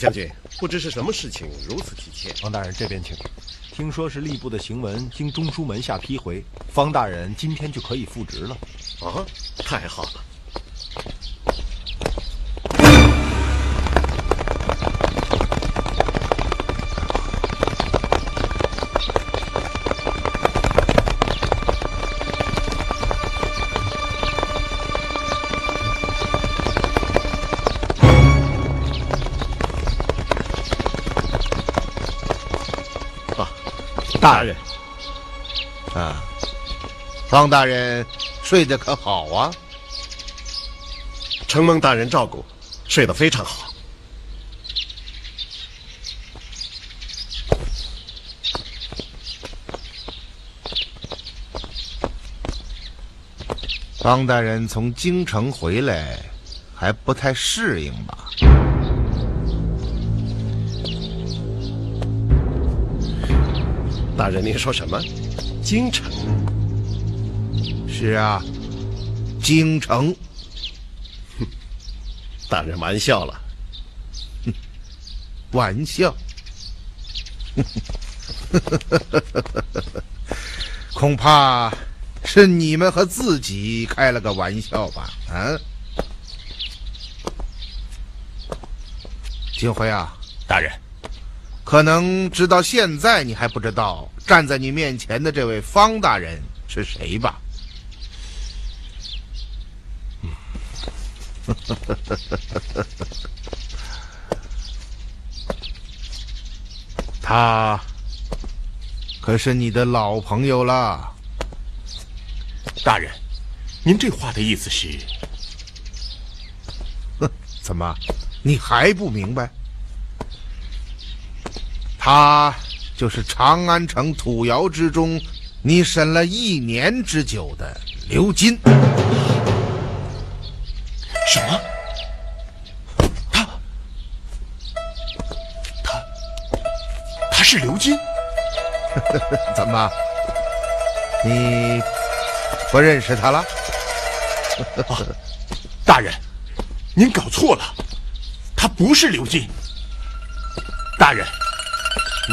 将军，不知是什么事情如此急切？方大人这边请。听说是吏部的行文经中书门下批回，方大人今天就可以复职了。啊，太好了！大人，啊，方大人睡得可好啊？承蒙大人照顾，睡得非常好。方大人从京城回来，还不太适应吧？大人，您说什么？京城？是啊，京城。哼大人玩笑了。哼 玩笑，恐怕是你们和自己开了个玩笑吧？啊，金辉啊，大人，可能直到现在你还不知道站在你面前的这位方大人是谁吧？他可是你的老朋友了。大人，您这话的意思是？怎么，你还不明白？他就是长安城土窑之中，你审了一年之久的刘金。什么？他他他是刘金？怎么，你不认识他了？啊，大人，您搞错了，他不是刘金。大人，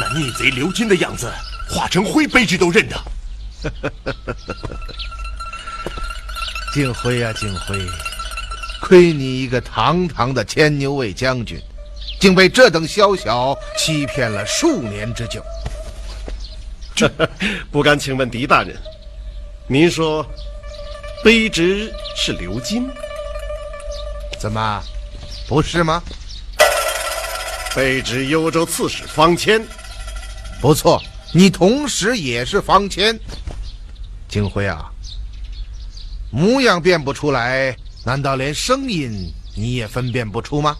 那逆贼刘金的样子，化成灰卑职都认得。敬辉呀，敬辉！亏你一个堂堂的千牛卫将军，竟被这等宵小欺骗了数年之久。这不敢请问狄大人，您说卑职是刘金？怎么，不是吗？卑职幽州刺史方谦。不错，你同时也是方谦。金辉啊，模样辨不出来。难道连声音你也分辨不出吗？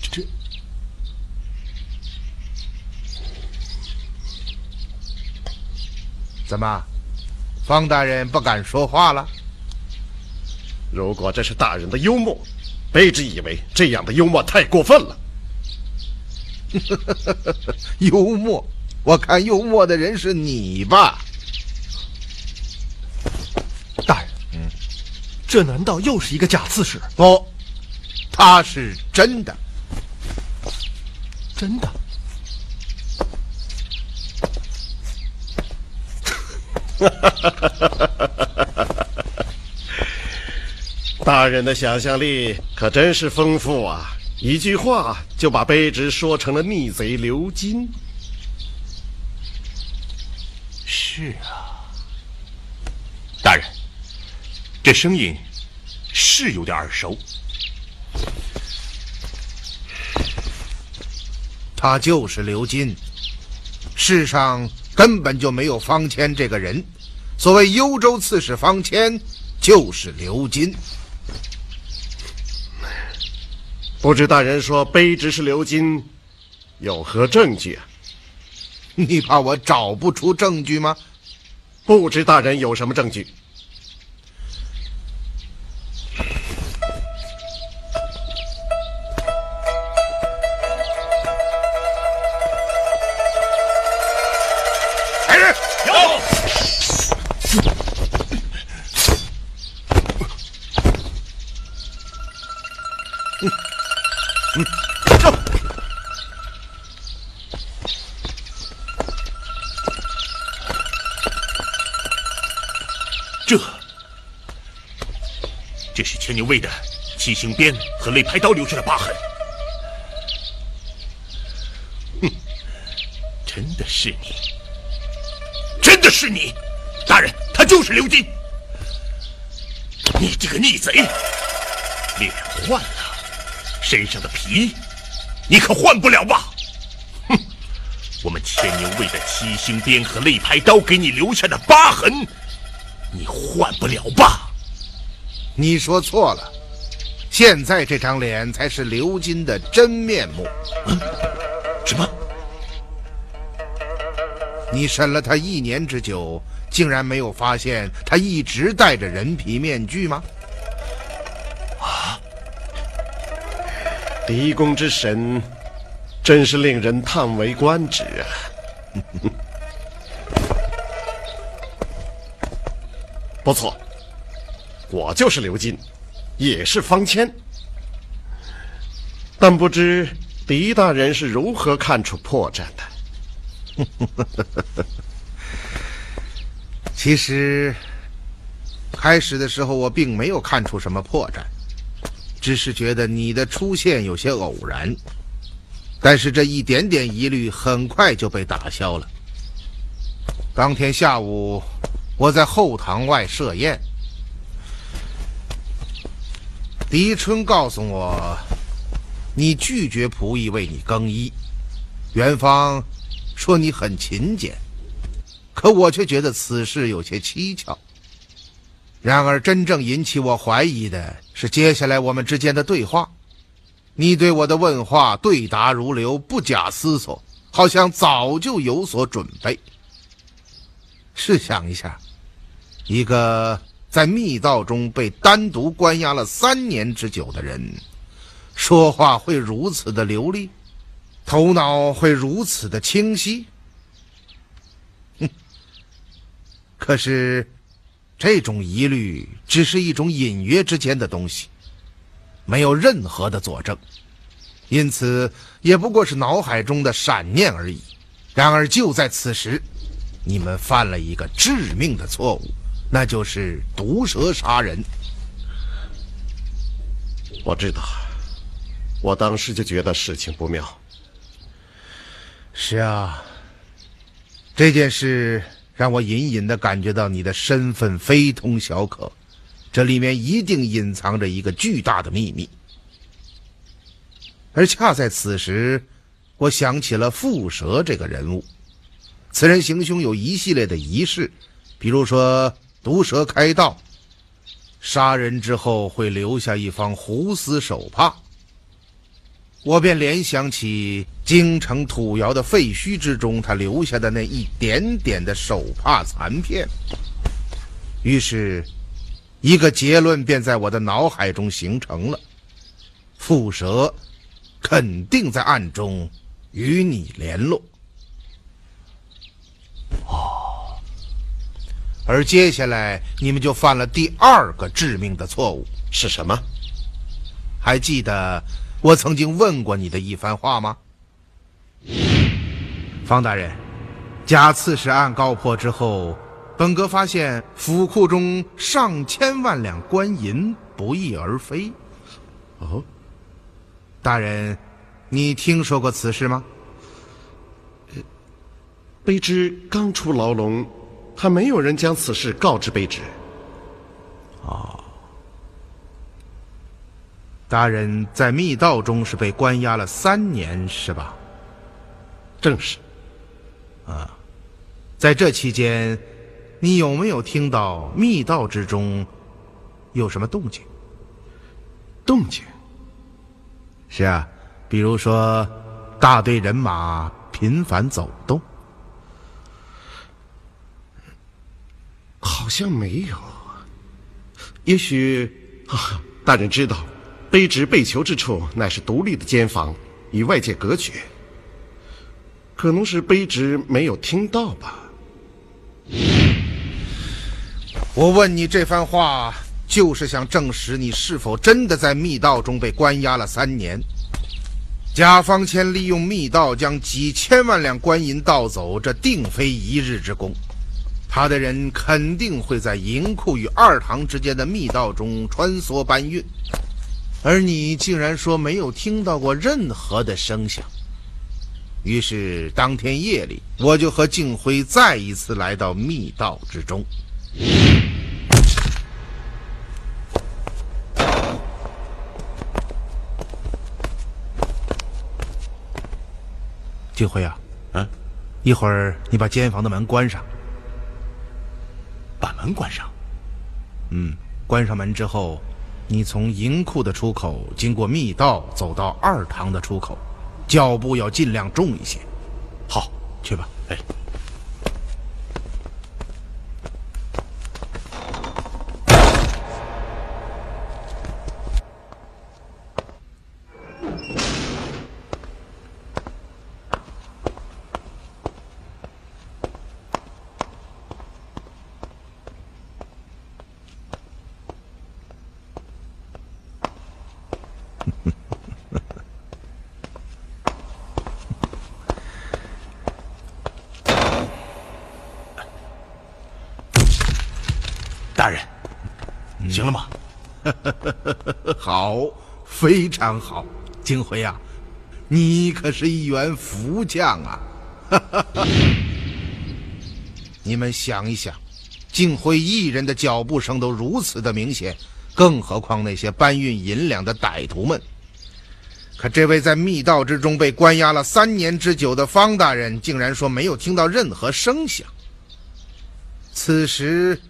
这怎么，方大人不敢说话了？如果这是大人的幽默，卑职以为这样的幽默太过分了。幽默？我看幽默的人是你吧。大人，嗯这难道又是一个假刺史？不，他是真的，真的。大人的想象力可真是丰富啊！一句话就把卑职说成了逆贼刘金。是啊，大人。这声音是有点耳熟，他就是刘金。世上根本就没有方谦这个人，所谓幽州刺史方谦就是刘金。不知大人说卑职是刘金，有何证据啊？你怕我找不出证据吗？不知大人有什么证据？这是牵牛卫的七星鞭和肋拍刀留下的疤痕，哼，真的是你，真的是你，大人，他就是刘金，你这个逆贼，脸换了，身上的皮，你可换不了吧？哼，我们牵牛卫的七星鞭和肋拍刀给你留下的疤痕，你换不了吧？你说错了，现在这张脸才是刘金的真面目。什么？你审了他一年之久，竟然没有发现他一直戴着人皮面具吗？啊！狄公之神，真是令人叹为观止啊！不错。我就是刘金，也是方谦，但不知狄大人是如何看出破绽的？其实，开始的时候我并没有看出什么破绽，只是觉得你的出现有些偶然。但是这一点点疑虑很快就被打消了。当天下午，我在后堂外设宴，狄春告诉我，你拒绝仆役为你更衣，元芳说你很勤俭。可我却觉得此事有些蹊跷。然而，真正引起我怀疑的是接下来我们之间的对话。你对我的问话对答如流，不假思索，好像早就有所准备。试想一下，一个在密道中被单独关押了三年之久的人，说话会如此的流利，头脑会如此的清晰。哼可是，这种疑虑只是一种隐约之间的东西，没有任何的佐证，因此也不过是脑海中的闪念而已。然而就在此时，你们犯了一个致命的错误，那就是毒蛇杀人。我知道，我当时就觉得事情不妙。是啊，这件事。让我隐隐的感觉到你的身份非同小可，这里面一定隐藏着一个巨大的秘密。而恰在此时，我想起了蝮蛇这个人物，此人行凶有一系列的仪式，比如说毒蛇开道，杀人之后会留下一方胡丝手帕。我便联想起京城土窑的废墟之中，他留下的那一点点的手帕残片。于是，一个结论便在我的脑海中形成了：蝮蛇肯定在暗中与你联络。哦，而接下来你们就犯了第二个致命的错误，是什么？还记得？我曾经问过你的一番话吗，方大人？假刺史案告破之后，本阁发现府库中上千万两官银不翼而飞。哦，大人，你听说过此事吗？卑职刚出牢笼，还没有人将此事告知卑职。哦。大人在密道中是被关押了三年，是吧？正是。啊，在这期间，你有没有听到密道之中有什么动静？动静？是啊，比如说大队人马频繁走动。好像没有。也许啊，大人知道。卑职被囚之处乃是独立的监房，与外界隔绝。可能是卑职没有听到吧。我问你这番话，就是想证实你是否真的在密道中被关押了三年。贾方谦利用密道将几千万两官银盗走，这定非一日之功。他的人肯定会在银库与二堂之间的密道中穿梭搬运。而你竟然说没有听到过任何的声响。于是当天夜里，我就和静辉再一次来到密道之中。静辉啊，嗯，一会儿你把监房的门关上。把门关上。嗯，关上门之后。你从银库的出口经过密道走到二堂的出口，脚步要尽量重一些。好，去吧。哎。行了吗？好，非常好，金辉呀，你可是一员福将啊！你们想一想，金辉一人的脚步声都如此的明显，更何况那些搬运银两的歹徒们？可这位在密道之中被关押了三年之久的方大人，竟然说没有听到任何声响。此时，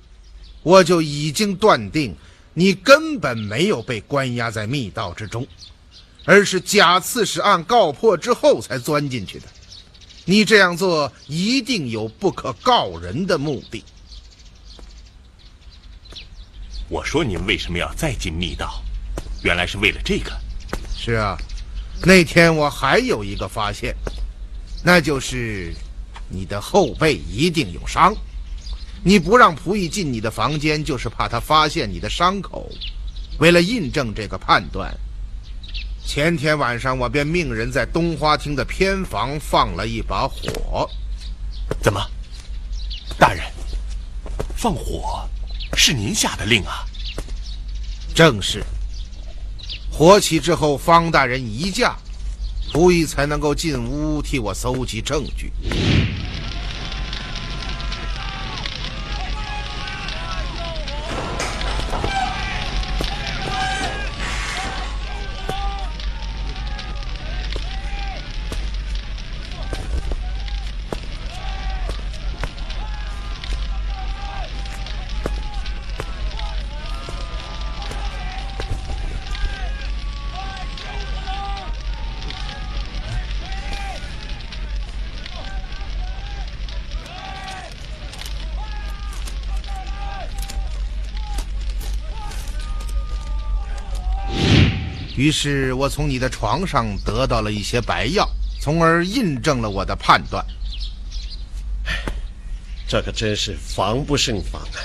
我就已经断定，你根本没有被关押在密道之中，而是假刺史案告破之后才钻进去的。你这样做一定有不可告人的目的。我说你们为什么要再进密道？原来是为了这个。是啊。那天我还有一个发现，那就是你的后背一定有伤。你不让仆役进你的房间，就是怕他发现你的伤口。为了印证这个判断，前天晚上我便命人在东花厅的偏房放了一把火。怎么，大人，放火是您下的令啊？正是。火起之后，方大人一驾，仆役才能够进屋替我搜集证据。于是我从你的床上得到了一些白药，从而印证了我的判断。这可真是防不胜防啊！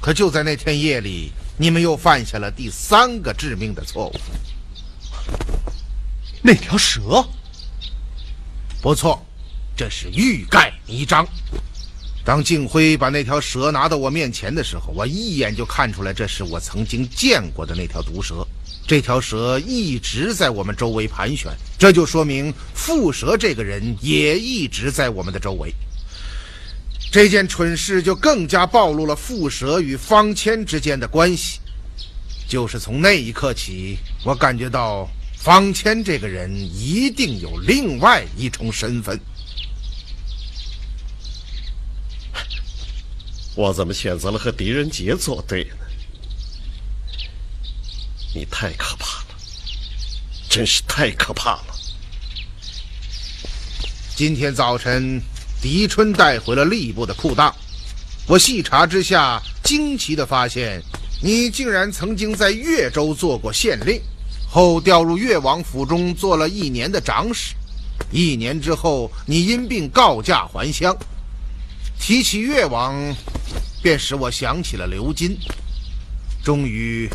可就在那天夜里，你们又犯下了第三个致命的错误。那条蛇？不错，这是欲盖弥彰。当静辉把那条蛇拿到我面前的时候，我一眼就看出来，这是我曾经见过的那条毒蛇。这条蛇一直在我们周围盘旋，这就说明蝮蛇这个人也一直在我们的周围。这件蠢事就更加暴露了蝮蛇与方谦之间的关系。就是从那一刻起，我感觉到方谦这个人一定有另外一重身份。我怎么选择了和狄仁杰作对呢？你太可怕了，真是太可怕了！今天早晨，狄春带回了吏部的裤裆，我细查之下，惊奇的发现，你竟然曾经在越州做过县令，后调入越王府中做了一年的长史，一年之后，你因病告假还乡。提起越王，便使我想起了刘金。终于，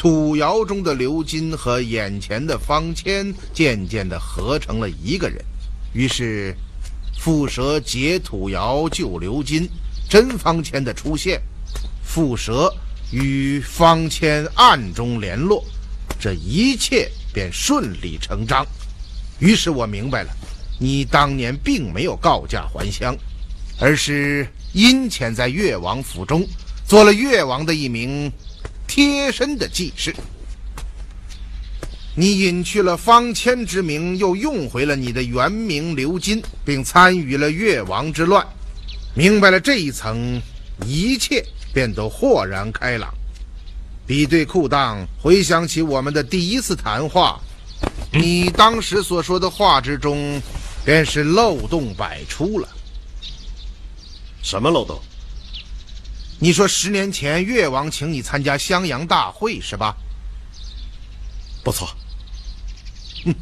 土窑中的刘金和眼前的方谦渐渐的合成了一个人。于是，蝮蛇劫土窑救刘金，真方谦的出现，蝮蛇与方谦暗中联络，这一切便顺理成章。于是我明白了，你当年并没有告假还乡。而是阴潜在越王府中，做了越王的一名贴身的记事。你隐去了方谦之名，又用回了你的原名刘金，并参与了越王之乱。明白了这一层，一切便都豁然开朗。比对裤裆，回想起我们的第一次谈话，你当时所说的话之中，便是漏洞百出了。什么漏洞？你说十年前越王请你参加襄阳大会是吧？不错。哼，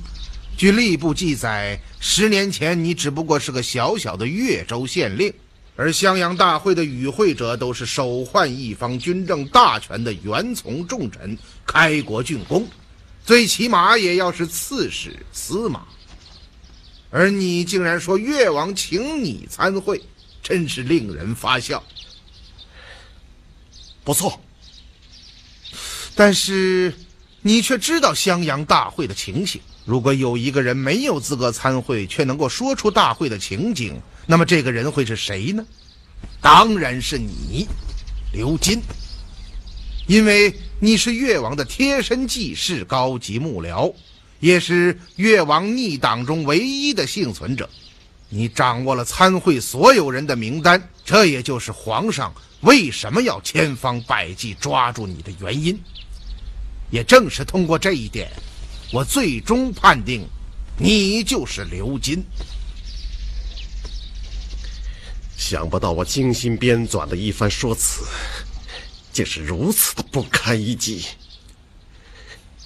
据吏部记载，十年前你只不过是个小小的越州县令，而襄阳大会的与会者都是手换一方军政大权的元从重臣、开国郡公，最起码也要是刺史、司马，而你竟然说越王请你参会。真是令人发笑。不错。但是，你却知道襄阳大会的情形。如果有一个人没有资格参会，却能够说出大会的情景，那么这个人会是谁呢？当然是你，刘金。因为你是越王的贴身记事、高级幕僚，也是越王逆党中唯一的幸存者。你掌握了参会所有人的名单，这也就是皇上为什么要千方百计抓住你的原因。也正是通过这一点，我最终判定你就是刘金。想不到我精心编纂的一番说辞。竟是如此的不堪一击。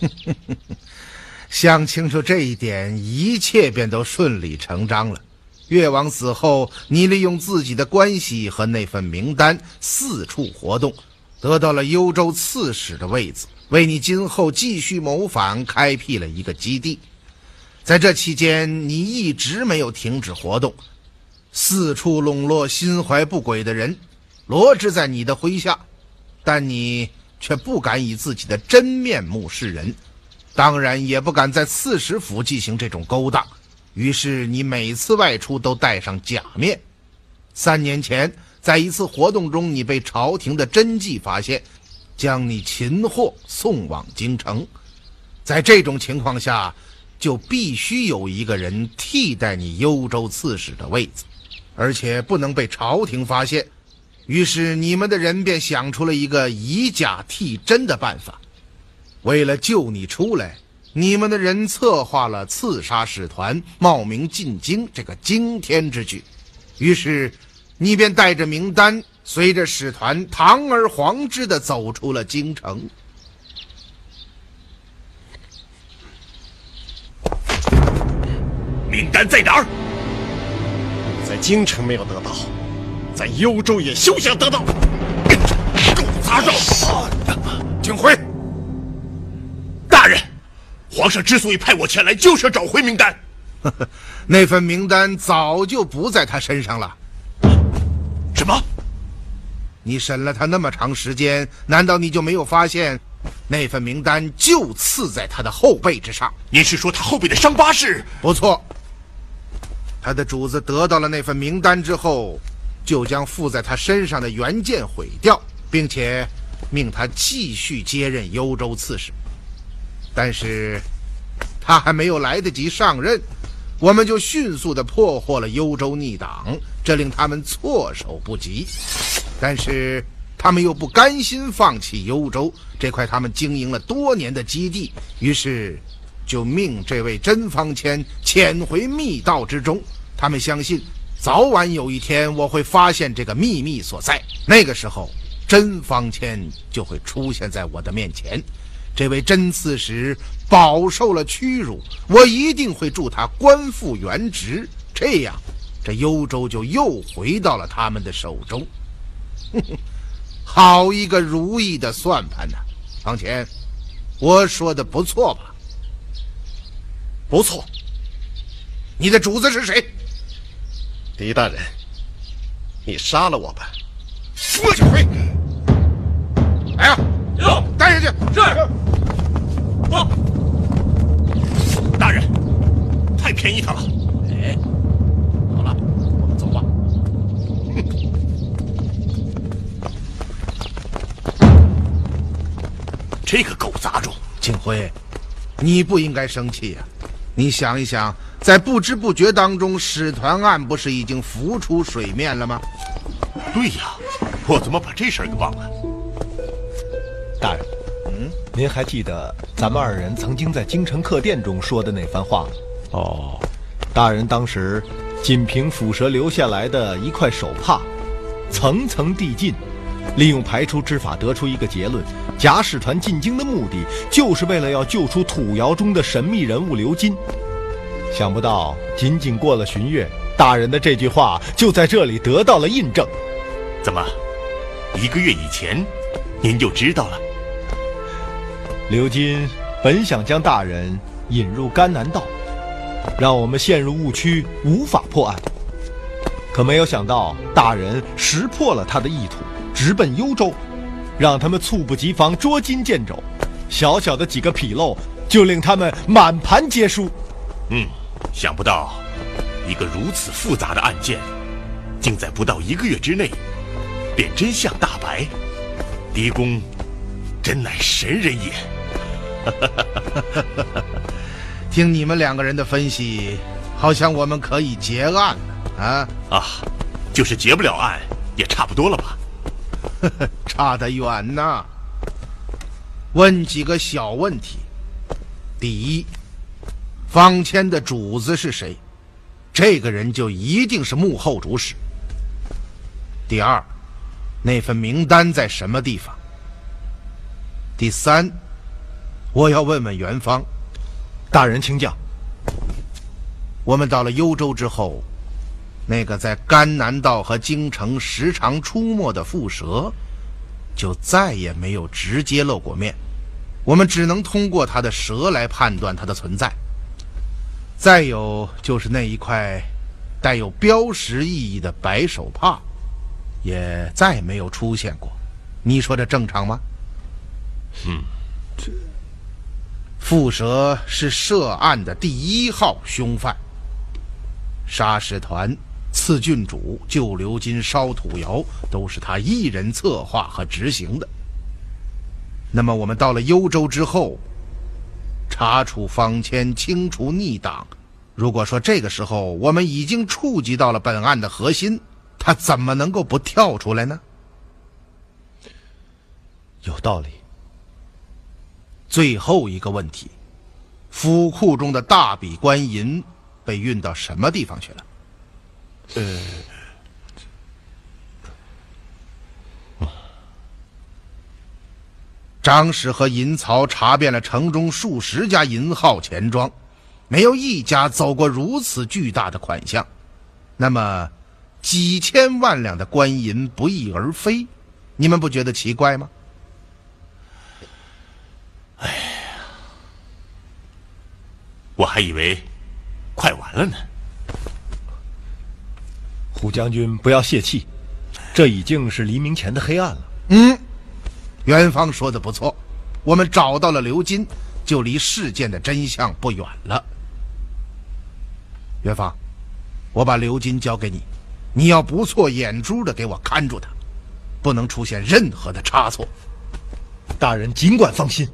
想清楚这一点，一切便都顺理成章了。越王死后，你利用自己的关系和那份名单四处活动，得到了幽州刺史的位子，为你今后继续谋反开辟了一个基地。在这期间，你一直没有停止活动，四处笼络心怀不轨的人，罗织在你的麾下。但你却不敢以自己的真面目示人，当然也不敢在刺史府进行这种勾当。于是你每次外出都戴上假面。三年前，在一次活动中，你被朝廷的真迹发现，将你擒获送往京城。在这种情况下，就必须有一个人替代你幽州刺史的位子，而且不能被朝廷发现。于是，你们的人便想出了一个以假替真的办法。为了救你出来，你们的人策划了刺杀使团、冒名进京这个惊天之举。于是，你便带着名单，随着使团堂而皇之的走出了京城。名单在哪儿？在京城没有得到。在幽州也休想得到！狗杂种！景辉，大人，皇上之所以派我前来，就是要找回名单。那份名单早就不在他身上了。什么？你审了他那么长时间，难道你就没有发现，那份名单就刺在他的后背之上？您是说他后背的伤疤是？不错。他的主子得到了那份名单之后。就将附在他身上的原件毁掉，并且命他继续接任幽州刺史。但是，他还没有来得及上任，我们就迅速的破获了幽州逆党，这令他们措手不及。但是，他们又不甘心放弃幽州这块他们经营了多年的基地，于是就命这位甄方谦潜回密道之中。他们相信。早晚有一天，我会发现这个秘密所在。那个时候，真方谦就会出现在我的面前。这位真刺史饱受了屈辱，我一定会助他官复原职。这样，这幽州就又回到了他们的手中。好一个如意的算盘呐！方乾，我说的不错吧？不错。你的主子是谁？狄大人，你杀了我吧！我去！来呀，走，带下去。是。走。大人，太便宜他了。哎，好了，我们走吧。这个狗杂种，景辉，你不应该生气呀。你想一想。在不知不觉当中，使团案不是已经浮出水面了吗？对呀，我怎么把这事儿给忘了？大人，嗯，您还记得咱们二人曾经在京城客店中说的那番话吗？哦，大人当时仅凭腐蛇留下来的一块手帕，层层递进，利用排除之法得出一个结论：假使团进京的目的就是为了要救出土窑中的神秘人物刘金。想不到，仅仅过了旬月，大人的这句话就在这里得到了印证。怎么，一个月以前，您就知道了？刘金本想将大人引入甘南道，让我们陷入误区，无法破案。可没有想到，大人识破了他的意图，直奔幽州，让他们猝不及防捉襟见肘，小小的几个纰漏就令他们满盘皆输。嗯，想不到一个如此复杂的案件，竟在不到一个月之内便真相大白。狄公真乃神人也。听你们两个人的分析，好像我们可以结案了啊！啊，就是结不了案，也差不多了吧？差得远呐！问几个小问题：第一，方谦的主子是谁？这个人就一定是幕后主使。第二，那份名单在什么地方？第三，我要问问元芳。大人请讲。我们到了幽州之后，那个在甘南道和京城时常出没的蝮蛇，就再也没有直接露过面。我们只能通过它的蛇来判断它的存在。再有就是那一块带有标识意义的白手帕，也再没有出现过。你说这正常吗？嗯，这。蝮蛇是涉案的第一号凶犯。沙石团、刺郡主、救刘金、烧土窑，都是他一人策划和执行的。那么，我们到了幽州之后，查处方谦，清除逆党。如果说这个时候我们已经触及到了本案的核心，他怎么能够不跳出来呢？有道理。最后一个问题，府库中的大笔官银被运到什么地方去了？呃，张氏和银曹查遍了城中数十家银号钱庄，没有一家走过如此巨大的款项。那么，几千万两的官银不翼而飞，你们不觉得奇怪吗？哎呀，我还以为快完了呢。胡将军，不要泄气，这已经是黎明前的黑暗了。嗯，元芳说的不错，我们找到了刘金，就离事件的真相不远了。元芳，我把刘金交给你，你要不错眼珠的给我看住他，不能出现任何的差错。大人尽管放心。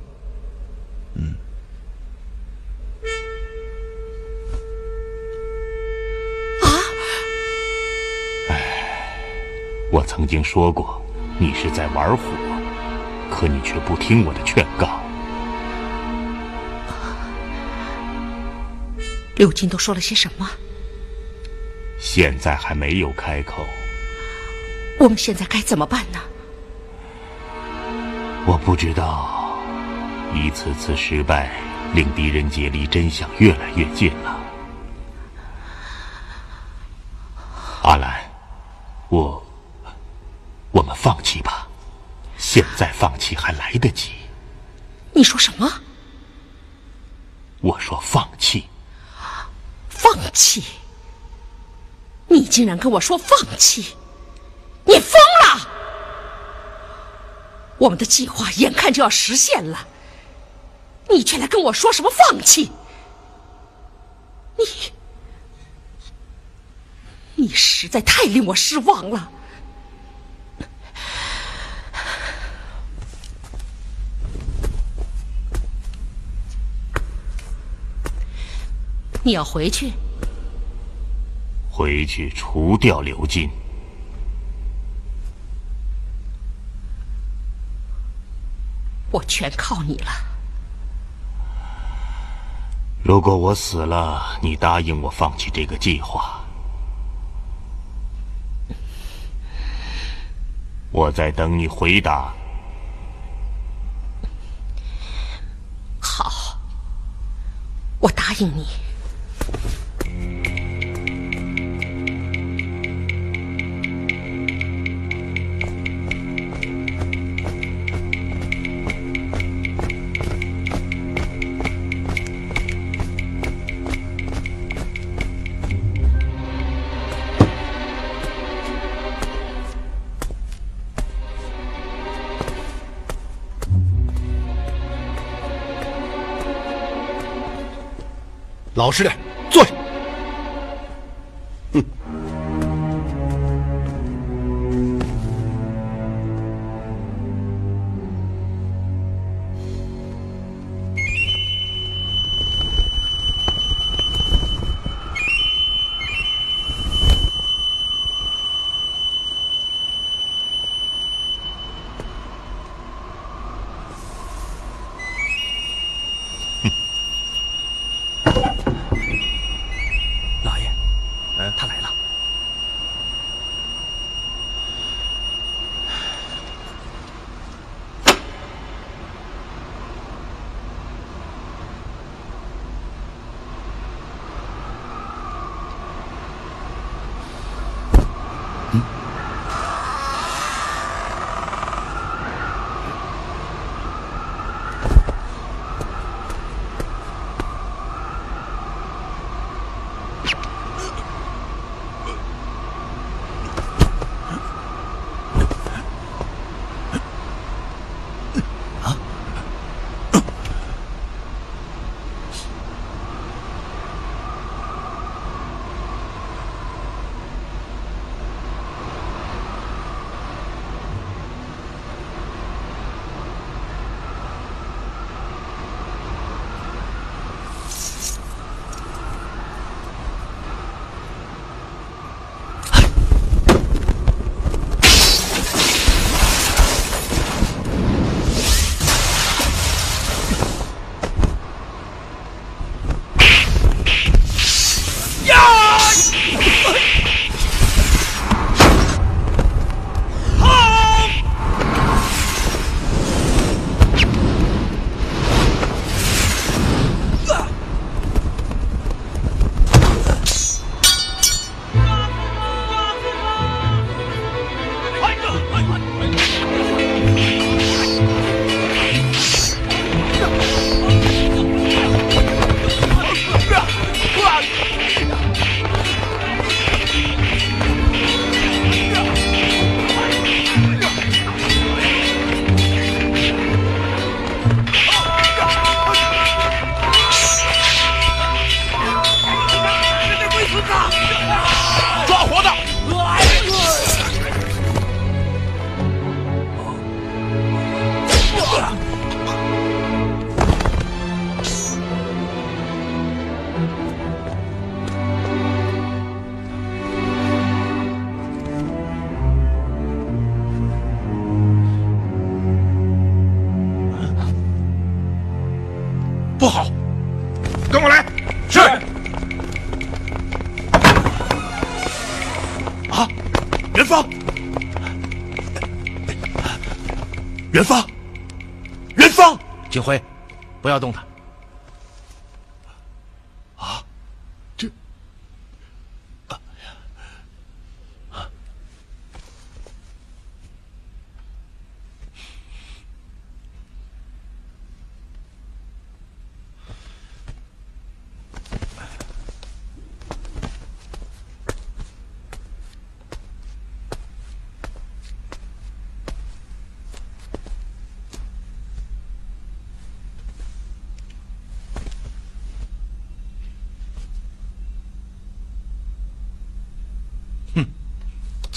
嗯，啊！哎，我曾经说过你是在玩火，可你却不听我的劝告。刘金都说了些什么？现在还没有开口。我们现在该怎么办呢？我不知道。一次次失败，令狄仁杰离真相越来越近了。阿兰，我，我们放弃吧，现在放弃还来得及。你说什么？我说放弃。放弃？你竟然跟我说放弃？你疯了！我们的计划眼看就要实现了。你却来跟我说什么放弃？你，你实在太令我失望了。你要回去？回去除掉刘金。我全靠你了。如果我死了，你答应我放弃这个计划，我在等你回答。好，我答应你。老实点，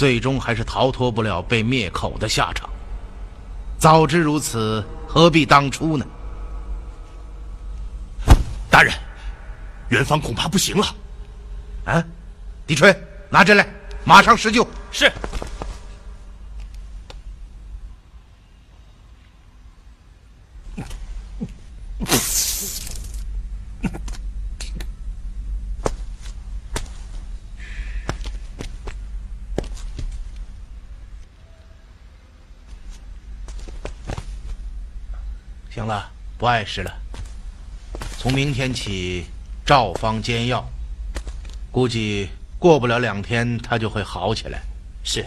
最终还是逃脱不了被灭口的下场。早知如此，何必当初呢？大人，元芳恐怕不行了。啊，狄吹，拿针来，马上施救。是。行了，不碍事了。从明天起，照方煎药，估计过不了两天，他就会好起来。是。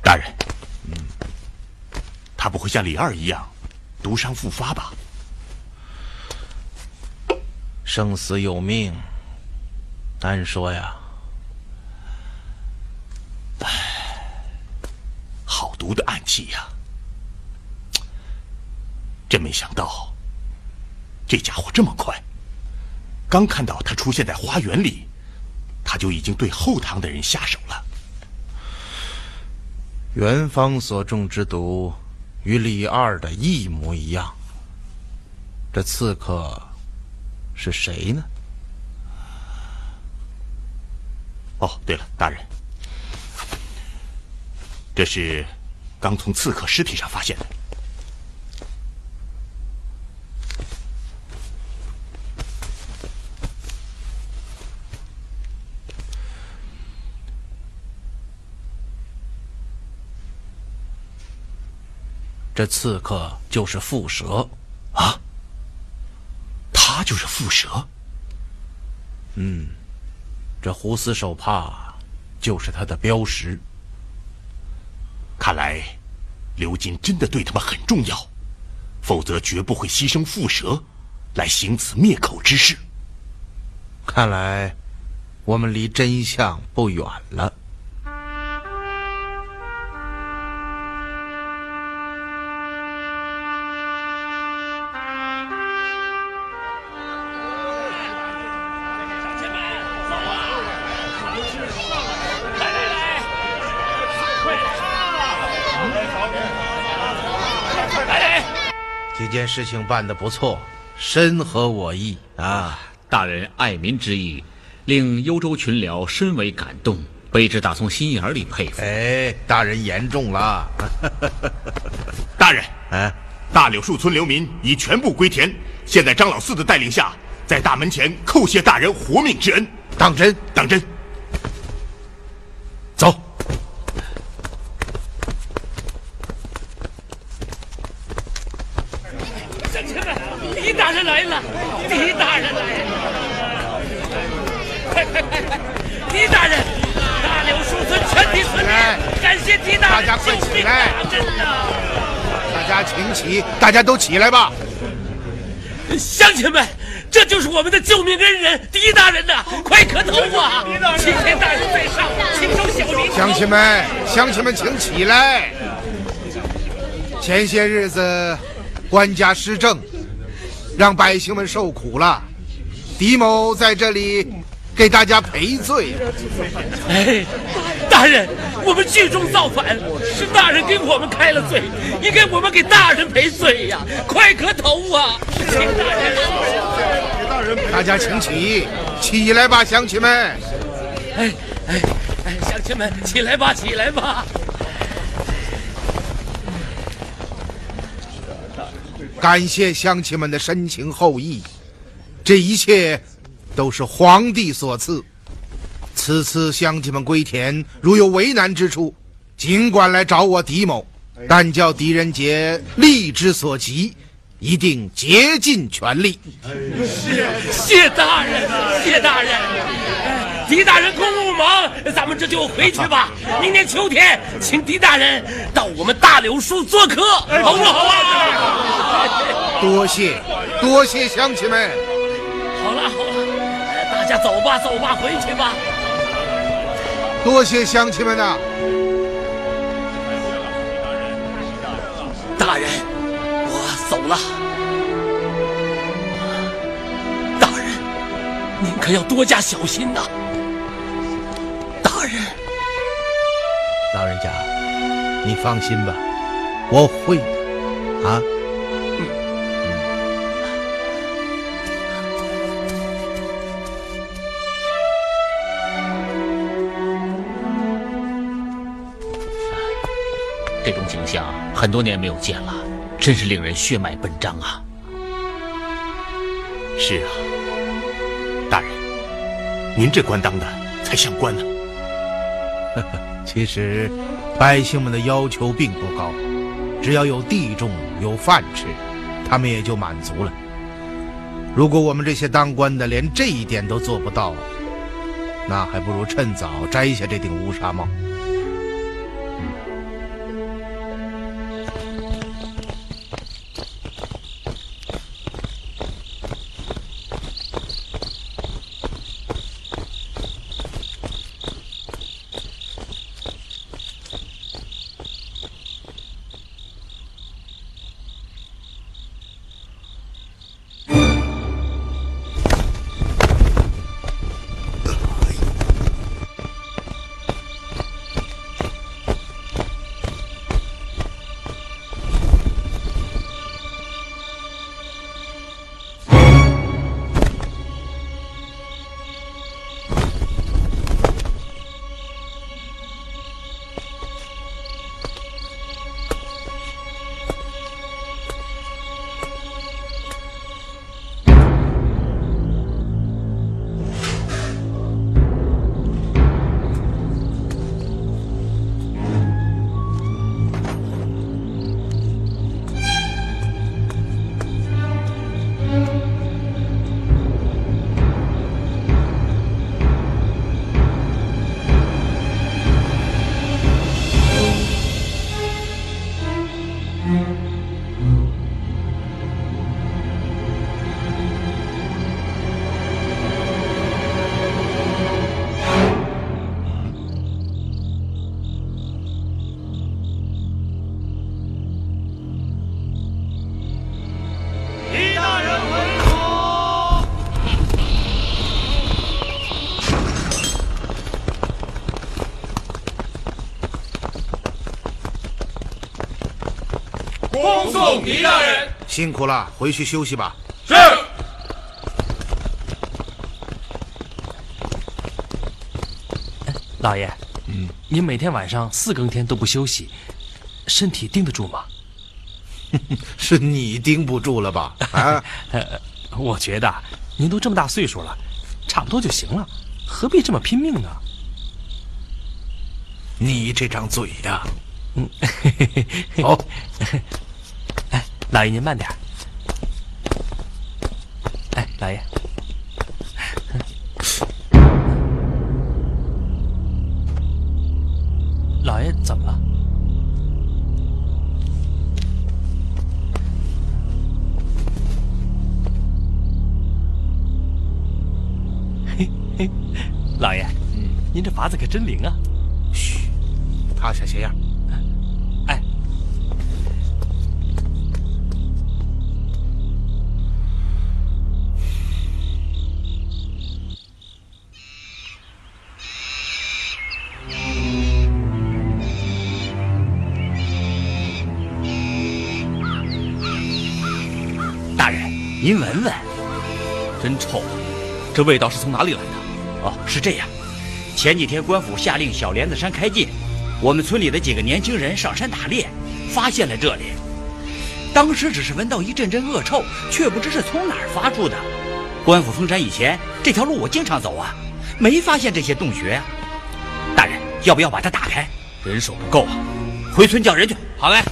大人，嗯，他不会像李二一样毒伤复发吧？生死有命，难说呀。毒的暗器呀！真没想到，这家伙这么快。刚看到他出现在花园里，他就已经对后堂的人下手了。元芳所中之毒，与李二的一模一样。这刺客是谁呢？哦，对了，大人，这是刚从刺客尸体上发现的。这刺客就是蝮蛇，啊，他就是蝮蛇。嗯，这胡丝手帕就是他的标识。看来，刘金真的对他们很重要，否则绝不会牺牲蝮蛇来行此灭口之事。看来，我们离真相不远了。这件事情办得不错，深合我意啊！大人爱民之意，令幽州群僚深为感动，卑职打从心眼里佩服。哎，大人言重了。大人，哎，大柳树村流民已全部归田，现在张老四的带领下，在大门前叩谢大人活命之恩。当真？当真。走。大人来了，狄大人来了！快快快快！狄大人，大柳树村全体村民，感谢狄大人救命大恩呐！大家请起，大家都起来吧！乡亲们，这就是我们的救命恩人狄大人呐！快磕头啊！齐天大人在上，请受小民。乡亲们，乡亲们，请起来！前些日子，官家施政。让百姓们受苦了，狄某在这里给大家赔罪。哎，大人，我们聚众造反，是大人给我们开了罪，应该我们给大人赔罪呀！快磕头啊！请大人，给大人，大家请起，起来吧，乡亲们！哎哎哎，乡亲们，起来吧，起来吧！感谢乡亲们的深情厚谊，这一切都是皇帝所赐。此次乡亲们归田，如有为难之处，尽管来找我狄某，但叫狄仁杰力之所及，一定竭尽全力。谢谢大人，谢大人。狄大人公务忙，咱们这就回去吧。明年秋天，请狄大人到我们大柳树做客，好不好啊？多谢，多谢乡亲们。好了好了，大家走吧走吧，回去吧。多谢乡亲们呐。大人，我走了。大人，您可要多加小心呐。大人，老人家，你放心吧，我会的啊。这种景象很多年没有见了，真是令人血脉奔张啊！是啊，大人，您这官当的才像官呢。其实，百姓们的要求并不高，只要有地种、有饭吃，他们也就满足了。如果我们这些当官的连这一点都做不到，那还不如趁早摘下这顶乌纱帽。奉狄大人。辛苦了，回去休息吧。是。老爷，嗯，您每天晚上四更天都不休息，身体盯得住吗？是你盯不住了吧？啊，我觉得您都这么大岁数了，差不多就行了，何必这么拼命呢？你这张嘴呀，嗯，哦，哎，老爷您慢点。哎，老爷，老爷怎么了？嘿嘿，老爷，嗯，您这法子可真灵啊！嘘，趴下些样。您闻闻，真臭，这味道是从哪里来的？哦，是这样，前几天官府下令小莲子山开禁，我们村里的几个年轻人上山打猎，发现了这里。当时只是闻到一阵阵恶臭，却不知是从哪儿发出的。官府封山以前，这条路我经常走啊，没发现这些洞穴。大人，要不要把它打开？人手不够啊，回村叫人去。好嘞。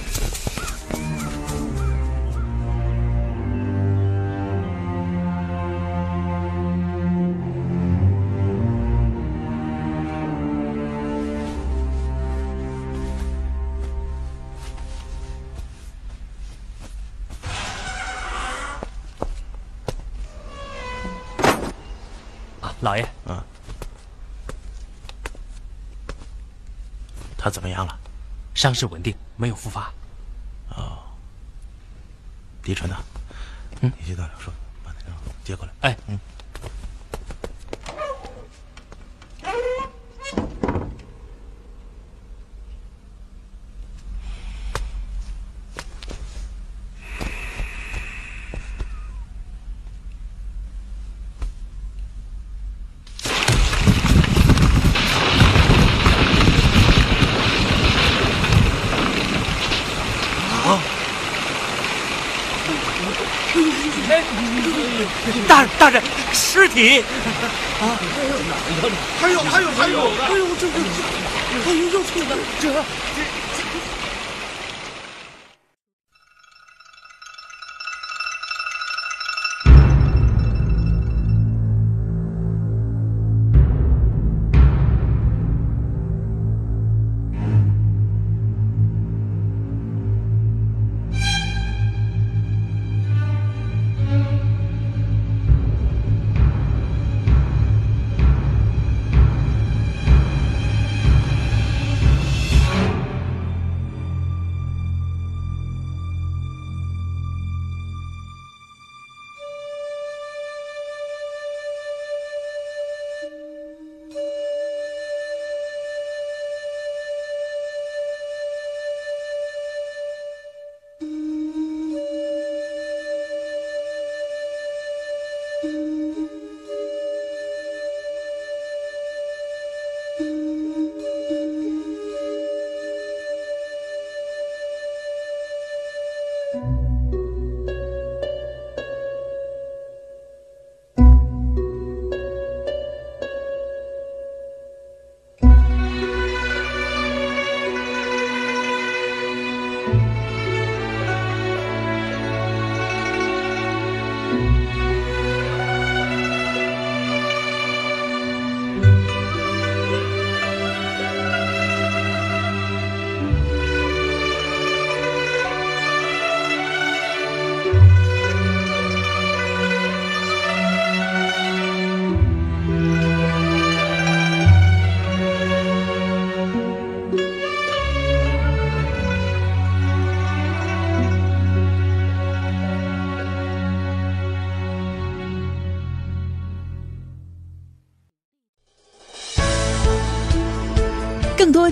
他怎么样了？伤势稳定，没有复发。哦，狄纯呐，嗯，你去到柳树，把那个接过来。哎，嗯。大大人，尸